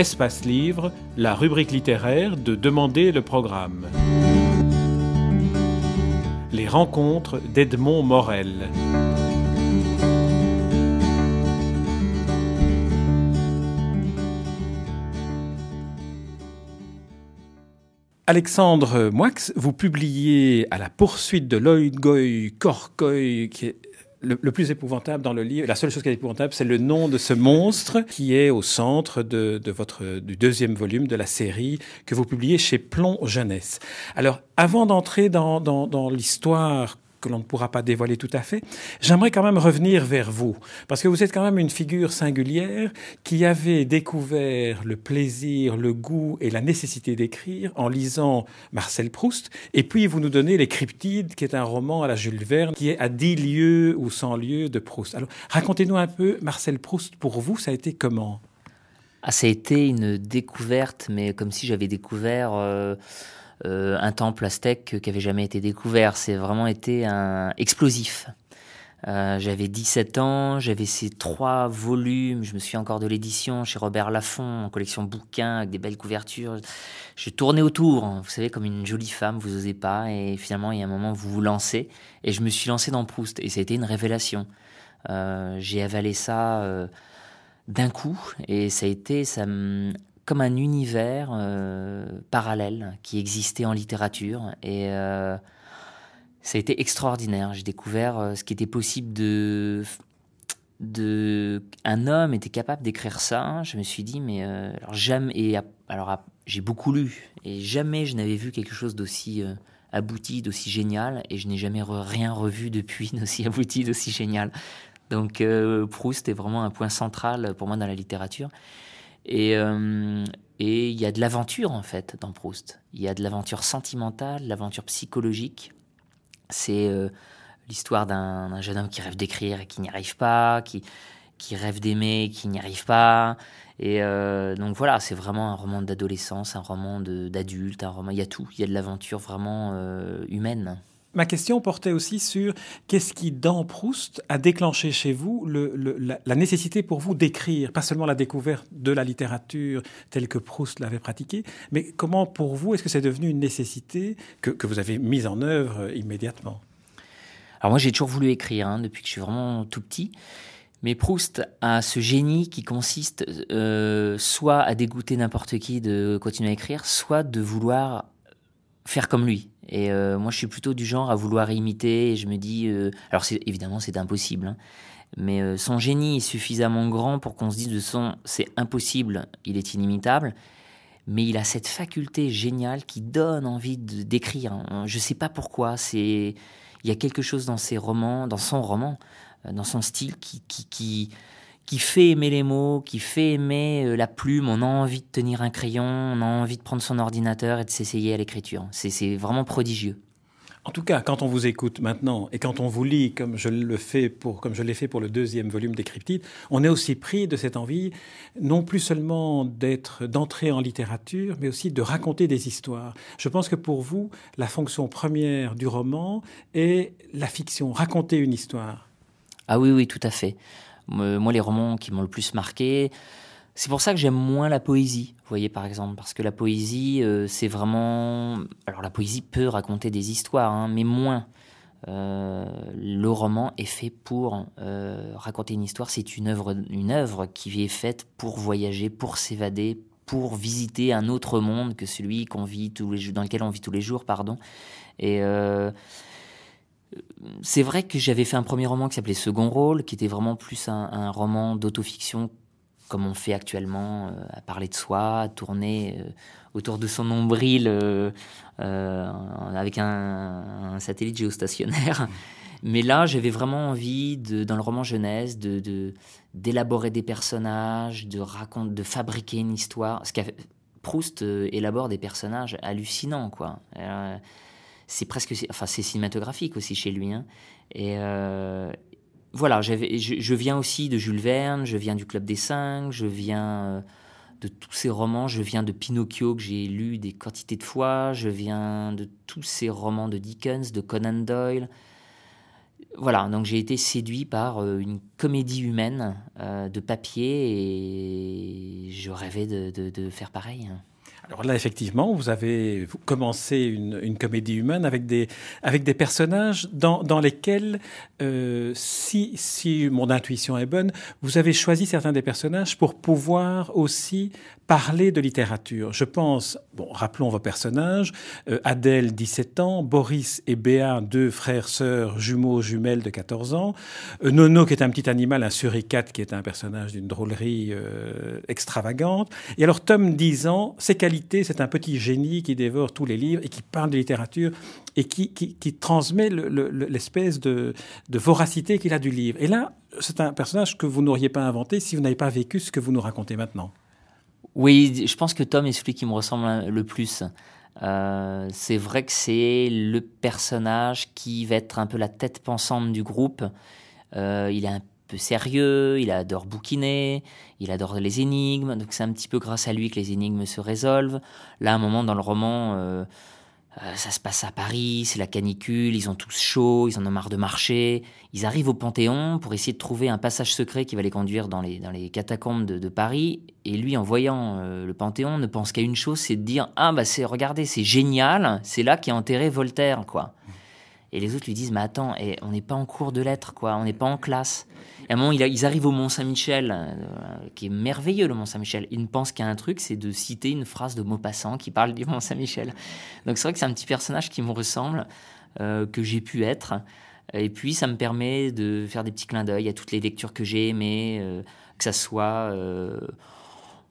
Espace Livre, la rubrique littéraire de Demander le programme. Les rencontres d'Edmond Morel. Alexandre Moix, vous publiez à la poursuite de Loïgoy Korkoy, qui le, plus épouvantable dans le livre, la seule chose qui est épouvantable, c'est le nom de ce monstre qui est au centre de, votre, du deuxième volume de la série que vous publiez chez Plomb Jeunesse. Alors, avant d'entrer dans, dans, dans l'histoire que l'on ne pourra pas dévoiler tout à fait, j'aimerais quand même revenir vers vous, parce que vous êtes quand même une figure singulière qui avait découvert le plaisir, le goût et la nécessité d'écrire en lisant Marcel Proust, et puis vous nous donnez Les Cryptides, qui est un roman à la Jules Verne, qui est à 10 lieues ou 100 lieues de Proust. Alors racontez-nous un peu, Marcel Proust, pour vous, ça a été comment? Ah, Ça a été une découverte, mais comme si j'avais découvert... Euh, euh, un temple aztèque qui avait jamais été découvert. C'est vraiment été un explosif. Euh, j'avais 17 ans, j'avais ces trois volumes, je me suis encore de l'édition chez Robert Laffont, en collection bouquins avec des belles couvertures. J'ai tourné autour, hein. vous savez, comme une jolie femme, vous osez pas, et finalement, il y a un moment, vous vous lancez, et je me suis lancé dans Proust, et ça a été une révélation. Euh, j'ai avalé ça d'un coup, et ça a été, ça comme un univers euh, parallèle qui existait en littérature. Et euh, ça a été extraordinaire. J'ai découvert euh, ce qui était possible de, de. Un homme était capable d'écrire ça. Je me suis dit, mais alors jamais. Et alors j'ai beaucoup lu et jamais je n'avais vu quelque chose d'aussi abouti, d'aussi génial. Et je n'ai jamais rien revu depuis d'aussi abouti, d'aussi génial. Donc Proust est vraiment un point central pour moi dans la littérature. Euh, et il y a de l'aventure en fait dans Proust. Il y a de l'aventure sentimentale, l'aventure psychologique. C'est euh, l'histoire d'un jeune homme qui rêve d'écrire et qui n'y arrive pas, qui, qui rêve d'aimer, qui n'y arrive pas. Et euh, donc voilà, c'est vraiment un roman d'adolescence, un roman d'adulte, un roman. Il y a tout. Il y a de l'aventure vraiment humaine. Ma question portait aussi sur qu'est-ce qui, dans Proust, a déclenché chez vous la, nécessité pour vous d'écrire, pas seulement la découverte de la littérature telle que Proust l'avait pratiquée, mais comment pour vous est-ce que c'est devenu une nécessité que, vous avez mise en œuvre euh, immédiatement? Alors moi j'ai toujours voulu écrire hein, depuis que je suis vraiment tout petit. Mais Proust a ce génie qui consiste euh, soit à dégoûter n'importe qui de continuer à écrire, soit de vouloir faire comme lui. Et euh, moi, je suis plutôt du genre à vouloir imiter. Je me dis, euh, alors évidemment, c'est impossible. Hein. mais euh, son génie est suffisamment grand pour qu'on se dise de son, c'est impossible, il est inimitable. Mais il a cette faculté géniale qui donne envie d'écrire. Hein. Je ne sais pas pourquoi. C'est, il y a quelque chose dans ses romans, dans son roman, dans son style qui, qui qui fait aimer les mots, qui fait aimer euh, la plume. On a envie de tenir un crayon, on a envie de prendre son ordinateur et de s'essayer à l'écriture. C'est vraiment prodigieux. En tout cas, quand on vous écoute maintenant et quand on vous lit comme je le fais pour, comme je l'ai fait pour le deuxième volume des Cryptides, on est aussi pris de cette envie, non plus seulement d'être, d'entrer en littérature, mais aussi de raconter des histoires. Je pense que pour vous, la fonction première du roman est la fiction, raconter une histoire. Ah oui, oui, tout à fait. Moi, les romans qui m'ont le plus marqué, c'est pour ça que j'aime moins la poésie, vous voyez, par exemple, parce que la poésie, euh, c'est vraiment... Alors la poésie peut raconter des histoires, hein, mais moins. Euh, le roman est fait pour euh, raconter une histoire, c'est une œuvre, une œuvre qui est faite pour voyager, pour s'évader, pour visiter un autre monde que celui qu'on vit tous les dans lequel on vit tous les jours, pardon. Et c'est vrai que j'avais fait un premier roman qui s'appelait Second Rôle, qui était vraiment plus un, roman d'autofiction, comme on fait actuellement, euh, à parler de soi, à tourner euh, autour de son nombril euh, avec un, satellite géostationnaire. Mais là, j'avais vraiment envie, de, dans le roman jeunesse, d'élaborer des personnages, de raconter, de fabriquer une histoire. Ce Proust élabore des personnages hallucinants, quoi c'est presque, enfin c'est cinématographique aussi chez lui. Hein. Et euh, voilà, je, viens aussi de Jules Verne, je viens du Club des Cinq, je viens euh, de tous ces romans, je viens de Pinocchio que j'ai lu des quantités de fois, je viens de tous ces romans de Dickens, de Conan Doyle. voilà, donc j'ai été séduit par une comédie humaine de papier et je rêvais de faire pareil. Alors là, effectivement, vous avez commencé une, comédie humaine avec des, avec des personnages dans, dans lesquels, euh, si, si mon intuition est bonne, vous avez choisi certains des personnages pour pouvoir aussi parler de littérature. Je pense, bon, rappelons vos personnages, euh, Adèle, 17 ans, Boris et Béa, deux frères, sœurs, jumeaux, jumelles de 14 ans, euh, Nono, qui est un petit animal, un suricate, qui est un personnage d'une drôlerie euh, extravagante, et alors Tom, 10 ans, ses qualités, c'est un petit génie qui dévore tous les livres et qui parle de littérature et qui, transmet l'espèce de, de voracité qu'il a du livre. Et là, c'est un personnage que vous n'auriez pas inventé si vous n'avez pas vécu ce que vous nous racontez maintenant. Oui, je pense que Tom est celui qui me ressemble le plus. Euh, c'est vrai que c'est le personnage qui va être un peu la tête pensante du groupe. Euh, il est un peu sérieux, il adore bouquiner, il adore les énigmes, donc c'est un petit peu grâce à lui que les énigmes se résolvent. Là, à un moment dans le roman, euh, euh, ça se passe à Paris, c'est la canicule, ils ont tous chaud, ils en ont marre de marcher. Ils arrivent au Panthéon pour essayer de trouver un passage secret qui va les conduire dans les, catacombes de, Paris. Et lui, en voyant euh, le Panthéon, ne pense qu'à une chose, c'est de dire Ah, bah c'est, regardez, c'est génial, c'est là qu'est enterré Voltaire, quoi. Et les autres lui disent, mais attends, on n'est pas en cours de lettres, quoi, on n'est pas en classe. Et à un moment, ils arrivent au Mont-Saint-Michel, euh, qui est merveilleux, le Mont-Saint-Michel. Ils ne pensent qu'à un truc, c'est de citer une phrase de Maupassant qui parle du Mont-Saint-Michel. Donc c'est vrai que c'est un petit personnage qui me ressemble, euh, que j'ai pu être. Et puis, ça me permet de faire des petits clins d'œil à toutes les lectures que j'ai aimées, euh, que ça soit...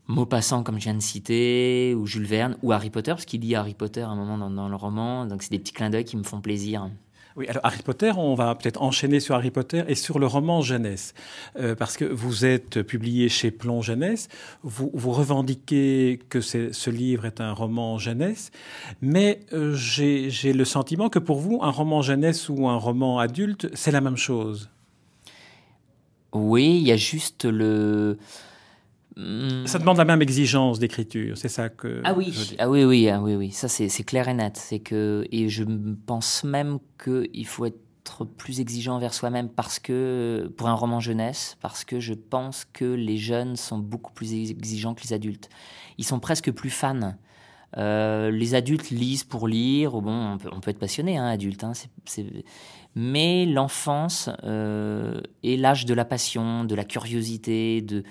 Maupassant, comme je viens de citer, ou Jules Verne, ou Harry Potter, parce qu'il dit Harry Potter à un moment dans, dans le roman, donc c'est des petits clins d'œil qui me font plaisir. Oui, alors Harry Potter, on va peut-être enchaîner sur Harry Potter et sur le roman jeunesse, euh, parce que vous êtes publié chez Plomb Jeunesse, vous, vous revendiquez que ce livre est un roman jeunesse, mais euh, j'ai le sentiment que pour vous, un roman jeunesse ou un roman adulte, c'est la même chose. Oui, il y a juste le ça demande la même exigence d'écriture, c'est ça que. Ah oui, ah oui, oui, ah oui, oui, ça c'est clair et net. C'est que et je pense même qu'il faut être plus exigeant envers soi-même parce que pour un roman jeunesse, parce que je pense que les jeunes sont beaucoup plus exigeants que les adultes. Ils sont presque plus fans. Euh, les adultes lisent pour lire. Bon, on peut, être passionné, hein, adulte. Hein, Mais l'enfance euh, est l'âge de la passion, de la curiosité, de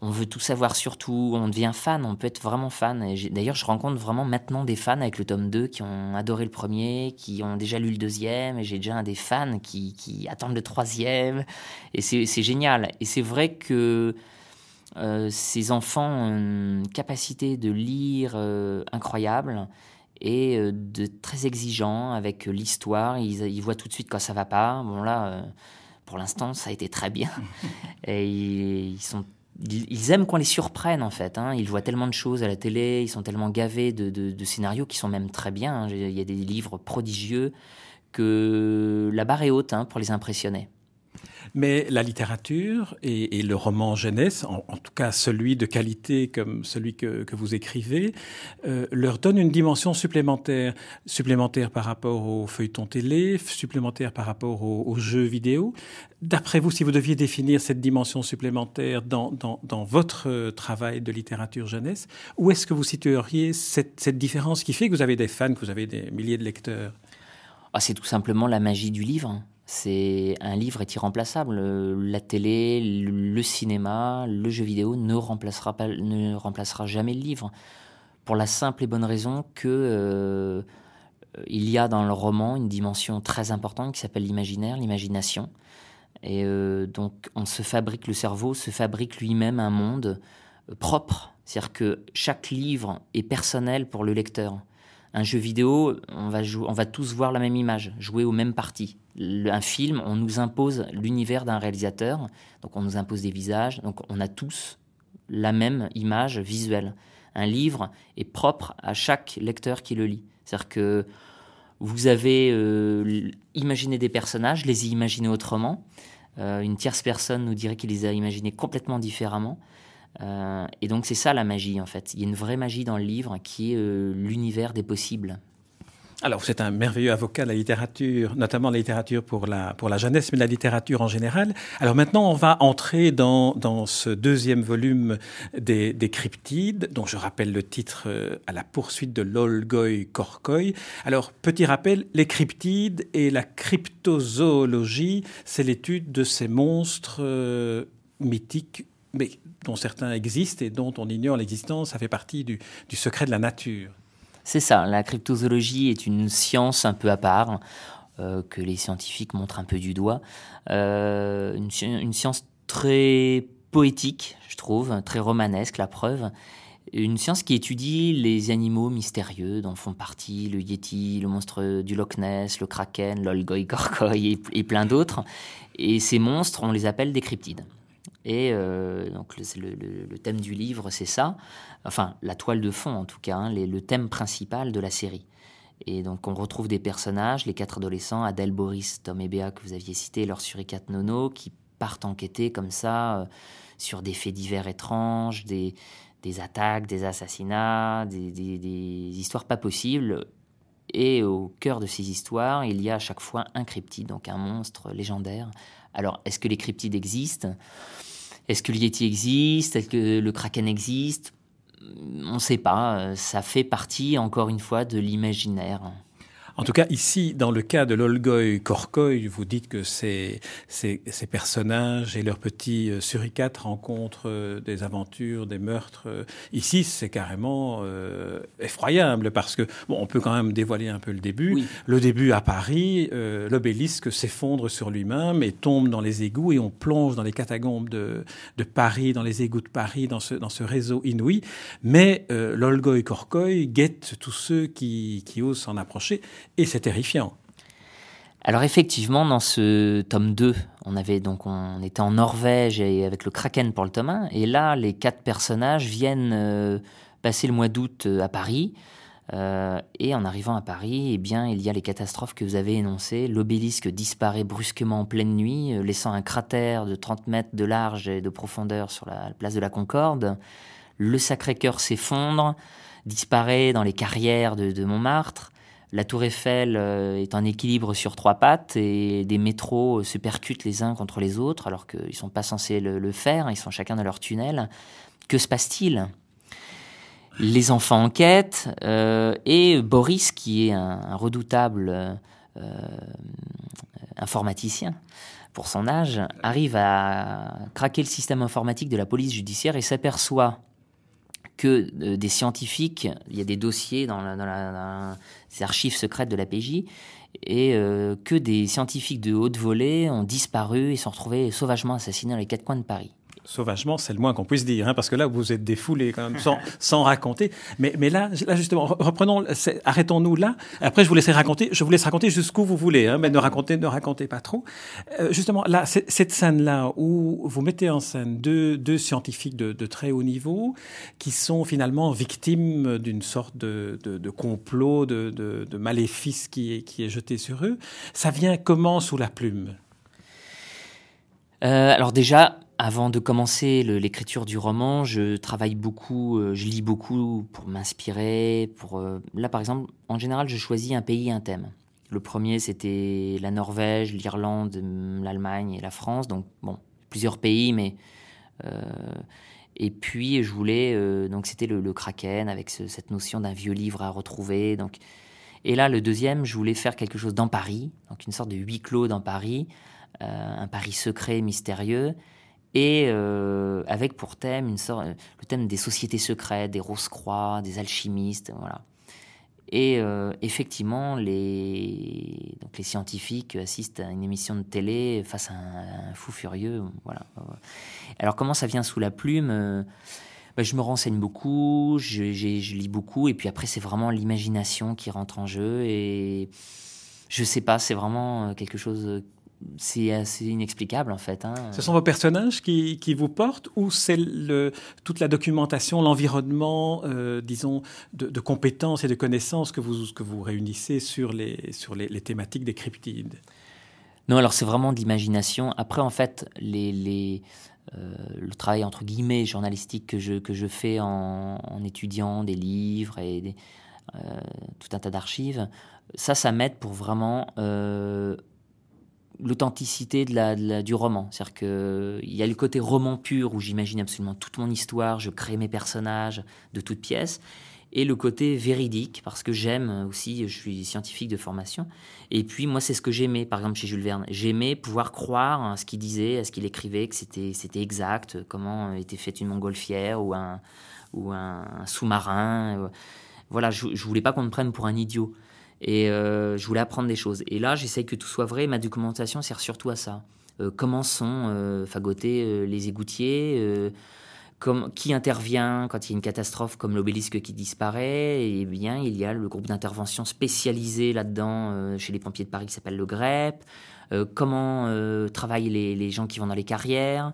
on veut tout savoir sur tout, on devient fan, on peut être vraiment fan. D'ailleurs, je rencontre vraiment maintenant des fans avec le tome 2 qui ont adoré le premier, qui ont déjà lu le deuxième, et j'ai déjà des fans qui, attendent le troisième. Et c'est génial. Et c'est vrai que euh, ces enfants ont une capacité de lire euh, incroyable et euh, de très exigeants avec l'histoire. Ils, voient tout de suite quand ça va pas. Bon là, pour l'instant, ça a été très bien. et ils sont ils aiment qu'on les surprenne en fait. Hein. Ils voient tellement de choses à la télé, ils sont tellement gavés de, scénarios qui sont même très bien. Hein. Il y a des livres prodigieux que la barre est haute hein, pour les impressionner. Mais la littérature et, le roman jeunesse, en, tout cas celui de qualité comme celui que, vous écrivez, euh, leur donne une dimension supplémentaire, supplémentaire par rapport aux feuilletons télé, supplémentaire par rapport aux, jeux vidéo. D'après vous, si vous deviez définir cette dimension supplémentaire dans, votre travail de littérature jeunesse, où est-ce que vous situeriez cette, cette différence qui fait que vous avez des fans, que vous avez des milliers de lecteurs? Ah, C'est tout simplement la magie du livre. C'est un livre est irremplaçable. La télé, le cinéma, le jeu vidéo ne remplacera pas, ne remplacera jamais le livre, pour la simple et bonne raison que euh, il y a dans le roman une dimension très importante qui s'appelle l'imaginaire, l'imagination. Et euh, donc, on se fabrique, le cerveau se fabrique lui-même un monde propre. C'est-à-dire que chaque livre est personnel pour le lecteur. Un jeu vidéo, on va, on va tous voir la même image, jouer aux mêmes parties un film, on nous impose l'univers d'un réalisateur, donc on nous impose des visages, donc on a tous la même image visuelle. Un livre est propre à chaque lecteur qui le lit. C'est-à-dire que vous avez euh, imaginé des personnages, les y imaginé autrement. Euh, une tierce personne nous dirait qu'il les a imaginés complètement différemment. Euh, et donc c'est ça la magie en fait. Il y a une vraie magie dans le livre qui est l'univers des possibles. Alors, c'est un merveilleux avocat de la littérature, notamment la littérature pour la, pour la jeunesse, mais la littérature en général. Alors maintenant, on va entrer dans, dans ce deuxième volume des, des cryptides, dont je rappelle le titre euh, À la poursuite de l'Olgoï Korkoï. Alors, petit rappel, les cryptides et la cryptozoologie, c'est l'étude de ces monstres euh, mythiques mais dont certains existent et dont on ignore l'existence, ça fait partie du, secret de la nature. C'est ça, la cryptozoologie est une science un peu à part, euh, que les scientifiques montrent un peu du doigt. Euh, une, science très poétique, je trouve, très romanesque, la preuve. Une science qui étudie les animaux mystérieux dont font partie le Yeti, le monstre du Loch Ness, le Kraken, l'Olgoï Gorgoï et plein d'autres. Et ces monstres, on les appelle des cryptides. Et euh, donc le, thème du livre, c'est ça. Enfin, la toile de fond en tout cas, hein, le thème principal de la série. Et donc on retrouve des personnages, les quatre adolescents, Adèle, Boris, Tom et Béa que vous aviez cités, leur suricate Nono, qui partent enquêter comme ça euh, sur des faits divers étranges, des, attaques, des assassinats, des, des, histoires pas possibles. Et au cœur de ces histoires, il y a à chaque fois un cryptide, donc un monstre légendaire. Alors, est-ce que les cryptides existent? Est-ce que le existe? Est-ce que le Kraken existe? On ne sait pas. Ça fait partie, encore une fois, de l'imaginaire. En tout cas, ici, dans le cas de l'Olgoï Korkoï, vous dites que ces, ces, personnages et leurs petits euh, suricates rencontrent euh, des aventures, des meurtres. Euh. Ici, c'est carrément effroyable parce que, bon, on peut quand même dévoiler un peu le début. Le début à Paris, l'obélisque s'effondre sur lui-même et tombe dans les égouts et on plonge dans les catacombes de, de Paris, dans les égouts de Paris, dans ce, dans ce réseau inouï. Mais l'Olgoï Korkoï guette tous ceux qui, qui osent s'en approcher et c'est terrifiant. Alors effectivement, dans ce tome 2, on avait donc on était en Norvège et avec le Kraken pour le tome 1, et là les quatre personnages viennent euh, passer le mois d'août euh, à Paris. Euh, et en arrivant à Paris, eh bien, il y a les catastrophes que vous avez énoncées. L'obélisque disparaît brusquement en pleine nuit, laissant un cratère de 30 mètres de large et de profondeur sur la place de la Concorde. Le Sacré-Cœur s'effondre, disparaît dans les carrières de Montmartre. La tour Eiffel euh, est en équilibre sur trois pattes et des métros se percutent les uns contre les autres alors qu'ils ne sont pas censés le, faire, ils sont chacun dans leur tunnel. Que se passe-t-il? Les enfants enquêtent euh, et Boris, qui est un, redoutable euh, informaticien pour son âge, arrive à craquer le système informatique de la police judiciaire et s'aperçoit que euh, des scientifiques, il y a des dossiers dans, les archives secrètes de la PJ, et euh, que des scientifiques de haute volée ont disparu et sont retrouvés sauvagement assassinés dans les quatre coins de Paris sauvagement, c'est le moins qu'on puisse dire, hein, parce que là, vous êtes défoulé quand même, sans, raconter. Mais, là, justement, reprenons, arrêtons-nous là. Après, je vous laisserai raconter, je vous laisse raconter jusqu'où vous voulez, hein, mais ne racontez, ne racontez pas trop. Euh, justement, là, cette scène-là, où vous mettez en scène deux, scientifiques de, très haut niveau, qui sont finalement victimes d'une sorte de, complot, de, maléfice qui est, qui est jeté sur eux, ça vient comment sous la plume? Euh, alors déjà, avant de commencer l'écriture du roman, je travaille beaucoup, euh, je lis beaucoup pour m'inspirer. Pour euh, là, par exemple, en général, je choisis un pays et un thème. Le premier, c'était la Norvège, l'Irlande, l'Allemagne et la France. Donc bon, plusieurs pays, mais et puis je voulais donc c'était le, Kraken avec cette notion d'un vieux livre à retrouver. Donc et là, le deuxième, je voulais faire quelque chose dans Paris, donc une sorte de huis clos dans Paris. Euh, un Paris secret, mystérieux, et euh, avec pour thème une sorte, le thème des sociétés secrètes, des Rose-Croix, des alchimistes, voilà. Et euh, effectivement, les, donc les scientifiques assistent à une émission de télé face à un, fou furieux. Voilà. Alors comment ça vient sous la plume ben, Je me renseigne beaucoup, je, je, lis beaucoup, et puis après c'est vraiment l'imagination qui rentre en jeu. Et je sais pas, c'est vraiment quelque chose c'est assez inexplicable en fait. Hein. Ce sont vos personnages qui, qui vous portent ou c'est toute la documentation, l'environnement, euh, disons, de, compétences et de connaissances que vous, que vous réunissez sur les, sur les, thématiques des cryptides? Non, alors c'est vraiment de l'imagination. Après, en fait, les, les euh, le travail entre guillemets journalistique que je, que je fais en, étudiant des livres et euh, tout un tas d'archives, ça, ça m'aide pour vraiment l'authenticité de la, du roman. C'est-à-dire qu'il y a le côté roman pur où j'imagine absolument toute mon histoire, je crée mes personnages de toutes pièces, et le côté véridique, parce que j'aime aussi, je suis scientifique de formation, et puis moi c'est ce que j'aimais, par exemple chez Jules Verne, j'aimais pouvoir croire à ce qu'il disait, à ce qu'il écrivait, que c'était, exact, comment était faite une montgolfière ou un, ou un, sous-marin. Voilà, je, je voulais pas qu'on me prenne pour un idiot. Et euh, je voulais apprendre des choses. Et là, j'essaye que tout soit vrai. Ma documentation sert surtout à ça. Euh, comment sont euh, fagotés les égoutiers comme, qui intervient quand il y a une catastrophe comme l'obélisque qui disparaît? Eh bien, il y a le groupe d'intervention spécialisé là-dedans chez les pompiers de Paris qui s'appelle le GREP. comment travaillent les, les, gens qui vont dans les carrières?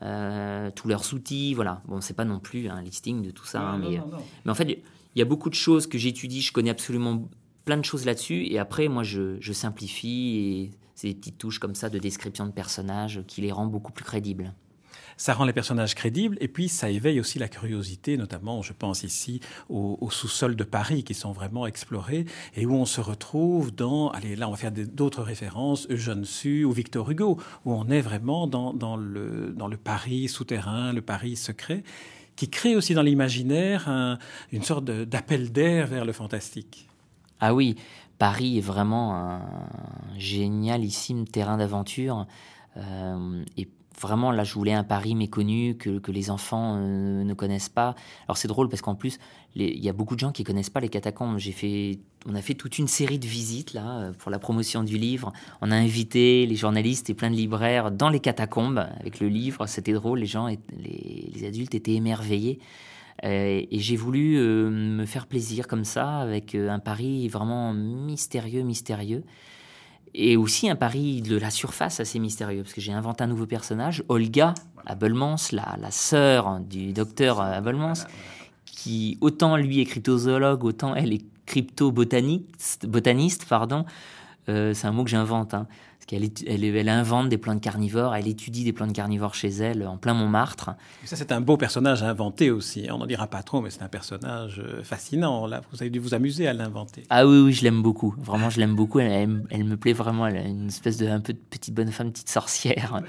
Tous leurs outils, voilà. Bon, c'est pas non plus un listing de tout ça, hein, mais, mais en fait, il y a beaucoup de choses que j'étudie, je connais absolument plein de choses là-dessus. Et après, moi, je, simplifie et c'est petites touches comme ça de description de personnages qui les rend beaucoup plus crédibles. Ça rend les personnages crédibles et puis ça éveille aussi la curiosité, notamment, je pense ici, au, sous-sol de Paris qui sont vraiment explorés et où on se retrouve dans, allez, là on va faire d'autres références, Eugène Sue ou Victor Hugo, où on est vraiment dans, dans, le, dans le Paris souterrain, le Paris secret, qui crée aussi dans l'imaginaire une sorte d'appel d'air vers le fantastique. Ah oui, Paris est vraiment un génialissime terrain d'aventure. Euh, et vraiment, là, je voulais un Paris méconnu que, les enfants euh, ne connaissent pas. Alors, c'est drôle parce qu'en plus, il y a beaucoup de gens qui connaissent pas les catacombes. Fait, on a fait toute une série de visites là euh, pour la promotion du livre. On a invité les journalistes et plein de libraires dans les catacombes avec le livre. C'était drôle. Les gens, les adultes étaient émerveillés. Euh, et j'ai voulu euh, me faire plaisir comme ça, avec euh, un pari vraiment mystérieux, mystérieux. Et aussi un pari de la surface assez mystérieux, parce que j'ai inventé un nouveau personnage, Olga Abelmans, la, la sœur du docteur Abelmans, qui autant lui est cryptozoologue, autant elle est crypto-botaniste, botaniste, pardon. c'est un mot que j'invente. Hein. Qu'elle elle, invente des plantes carnivores, elle étudie des plantes carnivores chez elle, en plein Montmartre. ça, c'est un beau personnage à inventer aussi. On n'en dira pas trop, mais c'est un personnage euh, fascinant. Là, vous avez dû vous amuser à l'inventer. Ah oui, oui, je l'aime beaucoup. Vraiment, je l'aime beaucoup. Elle, elle, me plaît vraiment. Elle a une espèce de un peu de petite bonne femme, petite sorcière.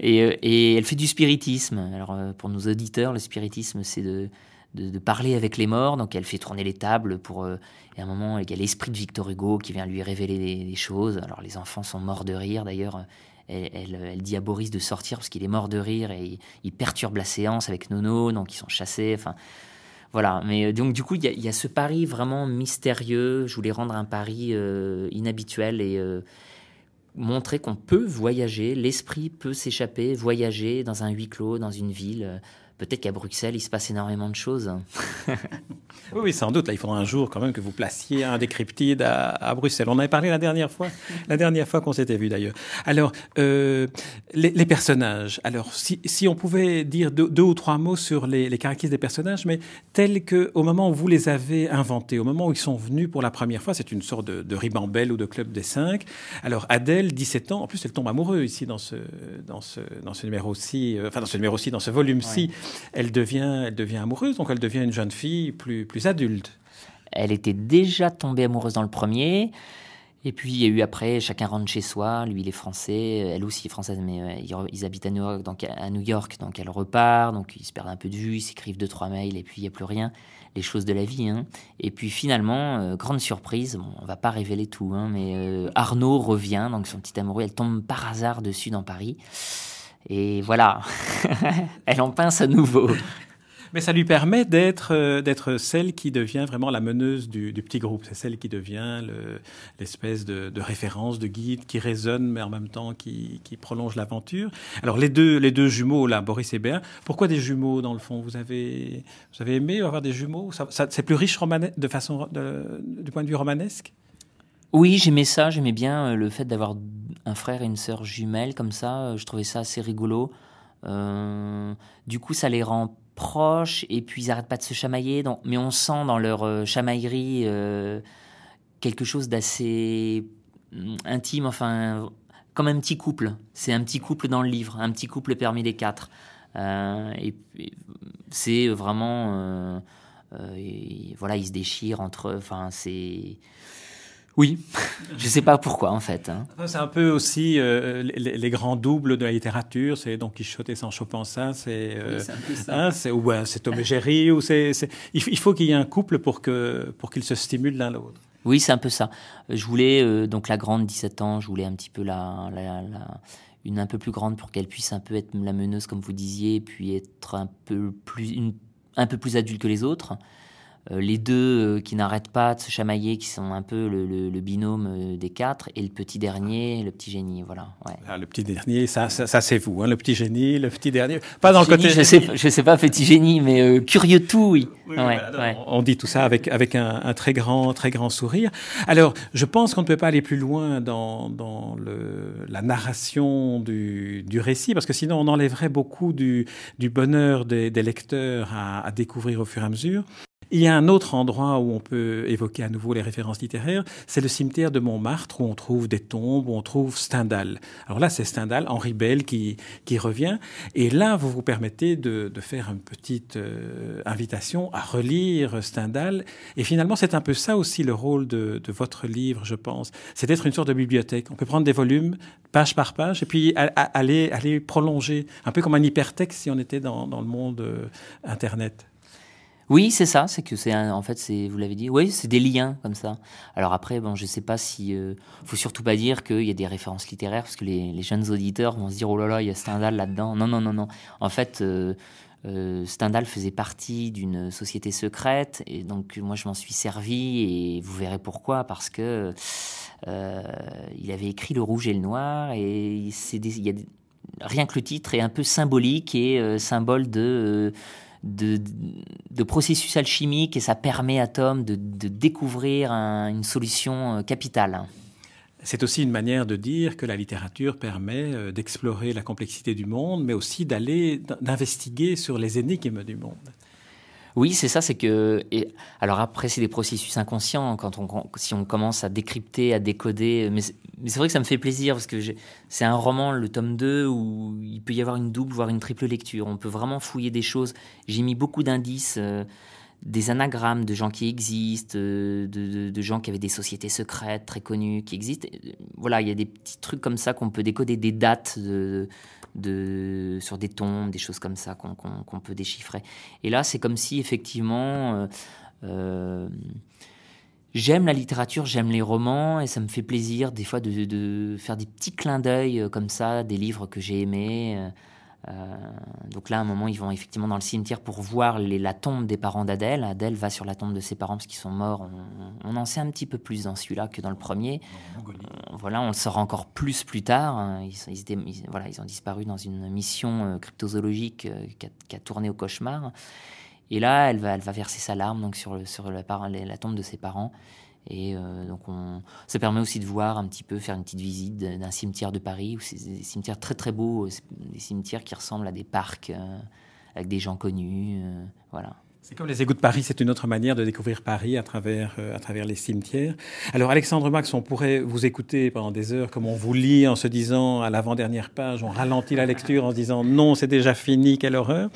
Et, euh, et elle fait du spiritisme. Alors, euh, pour nos auditeurs, le spiritisme, c'est de de, parler avec les morts. Donc elle fait tourner les tables pour. Euh, et à un moment, il y a l'esprit de Victor Hugo qui vient lui révéler des, choses. Alors les enfants sont morts de rire. D'ailleurs, elle, dit à Boris de sortir parce qu'il est mort de rire et il, perturbe la séance avec Nono, donc ils sont chassés. Enfin. Voilà, mais euh, donc du coup, il y, a, ce pari vraiment mystérieux. Je voulais rendre un pari euh, inhabituel et montrer qu'on peut voyager, l'esprit peut s'échapper, voyager dans un huis clos, dans une ville peut-être qu'à Bruxelles, il se passe énormément de choses. oui, oui, sans doute. Là, il faudra un jour quand même que vous placiez un des cryptides à, Bruxelles. On en avait parlé la dernière fois, la dernière fois qu'on s'était vu d'ailleurs. Alors, euh, les, personnages. Alors, si, si, on pouvait dire deux, ou trois mots sur les, les, caractéristiques des personnages, mais tels que au moment où vous les avez inventés, au moment où ils sont venus pour la première fois, c'est une sorte de, de ribambelle ou de club des cinq. Alors, Adèle, 17 ans, en plus, elle tombe amoureuse ici dans ce, dans ce, dans ce numéro-ci, euh, enfin dans ce numéro-ci, dans ce volume-ci elle devient, elle devient amoureuse, donc elle devient une jeune fille plus, plus adulte. Elle était déjà tombée amoureuse dans le premier. Et puis il y a eu après, chacun rentre chez soi. Lui, il est français, elle aussi est française, mais euh, ils habitent à New York, donc à New York, donc elle repart. Donc ils se perdent un peu de vue, ils s'écrivent deux trois mails, et puis il n'y a plus rien. Les choses de la vie. Hein. Et puis finalement, euh, grande surprise, bon, on va pas révéler tout, hein, mais euh, Arnaud revient, donc son petit amoureux, elle tombe par hasard dessus dans Paris. Et voilà, elle en pince à nouveau. Mais ça lui permet d'être euh, d'être celle qui devient vraiment la meneuse du, petit groupe. C'est celle qui devient l'espèce de, référence, de guide qui résonne, mais en même temps qui, prolonge l'aventure. Alors les deux les deux jumeaux là, Boris et Béa. Pourquoi des jumeaux dans le fond? Vous avez vous avez aimé avoir des jumeaux? C'est plus riche de façon du point de vue romanesque? Oui, j'aimais ça, j'aimais bien euh, le fait d'avoir un frère et une sœur jumelles comme ça, euh, je trouvais ça assez rigolo. Euh, du coup, ça les rend proches et puis ils n'arrêtent pas de se chamailler, mais on sent dans leur chamaillerie quelque chose d'assez mm, intime, enfin, comme un petit couple. C'est un petit couple dans le livre, un petit couple parmi les quatre. et, c'est vraiment. voilà, ils se déchirent entre. Enfin, c'est Oui, je ne sais pas pourquoi en fait. Hein. C'est un peu aussi euh, les, grands doubles de la littérature, c'est Don Quichotte et Sancho Panza, c'est euh, hein, c'est ouais, Tom et Jerry, ou c'est il faut qu'il y ait un couple pour que pour qu'ils se stimulent l'un l'autre. Oui, c'est un peu ça. Je voulais euh, donc la grande 17 ans, je voulais un petit peu la, la, la une un peu plus grande pour qu'elle puisse un peu être la meneuse comme vous disiez, puis être un peu plus une, un peu plus adulte que les autres. Euh, les deux euh, qui n'arrêtent pas de se chamailler, qui sont un peu le, binôme euh, des quatre, et le petit dernier, le petit génie, voilà. Ah, le petit dernier, ça, ça, c'est vous, hein, le petit génie, le petit dernier. Pas dans le côté. Je sais, je sais pas petit génie, mais curieux tout, oui. On dit tout ça avec avec un, très grand, très grand sourire. Alors, je pense qu'on ne peut pas aller plus loin dans, dans le, la narration du, du récit, parce que sinon on enlèverait beaucoup du, du bonheur des, des lecteurs à, à découvrir au fur et à mesure. Il y a un autre endroit où on peut évoquer à nouveau les références littéraires, c'est le cimetière de Montmartre où on trouve des tombes, où on trouve Stendhal. Alors là, c'est Stendhal, Henri Bell qui, qui revient. Et là, vous vous permettez de, de faire une petite euh, invitation à relire Stendhal. Et finalement, c'est un peu ça aussi le rôle de, de votre livre, je pense. C'est d'être une sorte de bibliothèque. On peut prendre des volumes, page par page, et puis aller, aller prolonger, un peu comme un hypertexte si on était dans, dans le monde euh, Internet. Oui, c'est ça. C'est que c'est en fait, vous l'avez dit. Oui, c'est des liens comme ça. Alors après, bon, je sais pas si euh, faut surtout pas dire qu'il y a des références littéraires parce que les, jeunes auditeurs vont se dire oh là là, il y a Stendhal là-dedans. Non, non, non, non. En fait. Euh, euh, Stendhal faisait partie d'une société secrète et donc moi je m'en suis servi et vous verrez pourquoi parce que il avait écrit Le Rouge et le Noir et il y a rien que le titre est un peu symbolique et symbole de de, processus alchimiques et ça permet à Tom de, découvrir une solution euh, capitale. C'est aussi une manière de dire que la littérature permet euh, d'explorer la complexité du monde, mais aussi d'aller d'investiguer sur les énigmes du monde. Oui, c'est ça, c'est que. Et, alors après, c'est des processus inconscients quand on, si on commence à décrypter, à décoder. Mais c'est vrai que ça me fait plaisir parce que c'est un roman, le tome 2, où il peut y avoir une double, voire une triple lecture. On peut vraiment fouiller des choses. J'ai mis beaucoup d'indices. Euh, des anagrammes de gens qui existent, euh, de, gens qui avaient des sociétés secrètes très connues qui existent. Voilà, il y a des petits trucs comme ça qu'on peut décoder, des dates sur des tombes, des choses comme ça qu'on peut déchiffrer. Et là, c'est comme si effectivement, euh, euh, j'aime la littérature, j'aime les romans, et ça me fait plaisir des fois de, de faire des petits clins d'œil euh, comme ça, des livres que j'ai aimés. Euh, donc là, à un moment, ils vont effectivement dans le cimetière pour voir la tombe des parents d'Adèle. Adèle va sur la tombe de ses parents parce qu'ils sont morts. On, en sait un petit peu plus dans celui-là que dans le premier. Euh, voilà, on le saura encore plus plus tard. Hein. Ils, voilà, ils ont disparu dans une mission euh, cryptozoologique qui, a, tourné au cauchemar. Et là, elle va, elle va verser sa larme donc sur, sur la, la tombe de ses parents. Et euh, donc, on, ça permet aussi de voir un petit peu, faire une petite visite d'un cimetière de Paris, où c'est des cimetières très très beaux, des cimetières qui ressemblent à des parcs euh, avec des gens connus. Euh, voilà. C'est comme les égouts de Paris, c'est une autre manière de découvrir Paris à travers, euh, à travers les cimetières. Alors Alexandre Max, on pourrait vous écouter pendant des heures comme on vous lit en se disant à l'avant-dernière page, on ralentit la lecture en se disant non, c'est déjà fini, quelle horreur.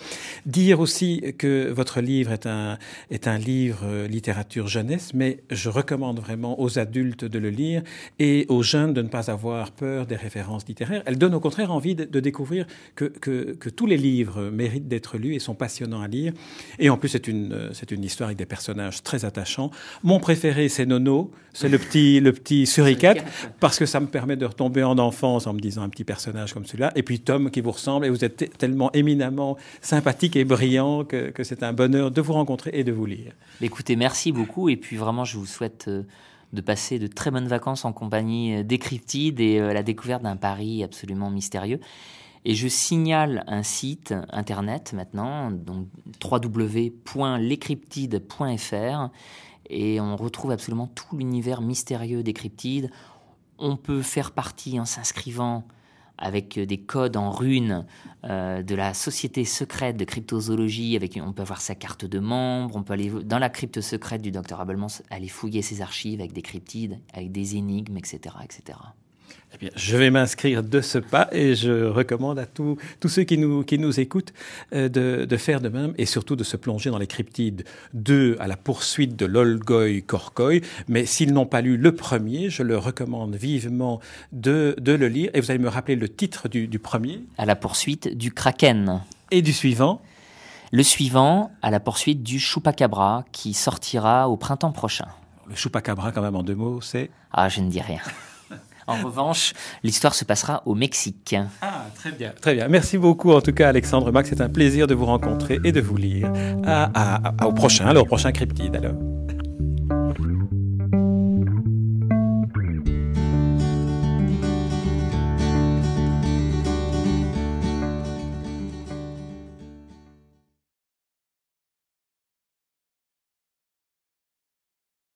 Dire aussi que votre livre est un, est un livre euh, littérature jeunesse, mais je recommande vraiment aux adultes de le lire et aux jeunes de ne pas avoir peur des références littéraires. Elle donne au contraire envie de, de découvrir que, que, que tous les livres méritent d'être lus et sont passionnants à lire. Et en plus, c'est une, c'est une histoire avec des personnages très attachants. Mon préféré, c'est Nono, c'est le petit, le petit suricate, parce que ça me permet de retomber en enfance en me disant un petit personnage comme celui-là. Et puis Tom qui vous ressemble, et vous êtes tellement éminemment sympathique et brillant que, que c'est un bonheur de vous rencontrer et de vous lire. Écoutez, merci beaucoup, et puis vraiment, je vous souhaite euh, de passer de très bonnes vacances en compagnie euh, des Cryptides et euh, la découverte d'un Paris absolument mystérieux. Et je signale un site internet maintenant, donc www.lescryptides.fr, et on retrouve absolument tout l'univers mystérieux des cryptides. On peut faire partie en s'inscrivant avec des codes en runes euh, de la société secrète de cryptozoologie. Avec, on peut avoir sa carte de membre, on peut aller dans la crypte secrète du docteur Abelmans, aller fouiller ses archives avec des cryptides, avec des énigmes, etc., etc. Eh bien, je vais m'inscrire de ce pas et je recommande à tous ceux qui nous, qui nous écoutent euh, de, de, faire de même et surtout de se plonger dans les cryptides 2 à la poursuite de l'Olgoï Korkoï. Mais s'ils n'ont pas lu le premier, je leur recommande vivement de, de le lire. Et vous allez me rappeler le titre du, du premier À la poursuite du Kraken. Et du suivant Le suivant, à la poursuite du Chupacabra qui sortira au printemps prochain. Le Chupacabra, quand même, en deux mots, c'est Ah, je ne dis rien. En revanche, l'histoire se passera au Mexique. Ah, très bien, très bien. Merci beaucoup en tout cas Alexandre Max, c'est un plaisir de vous rencontrer et de vous lire. À, au prochain, alors au prochain Cryptide alors.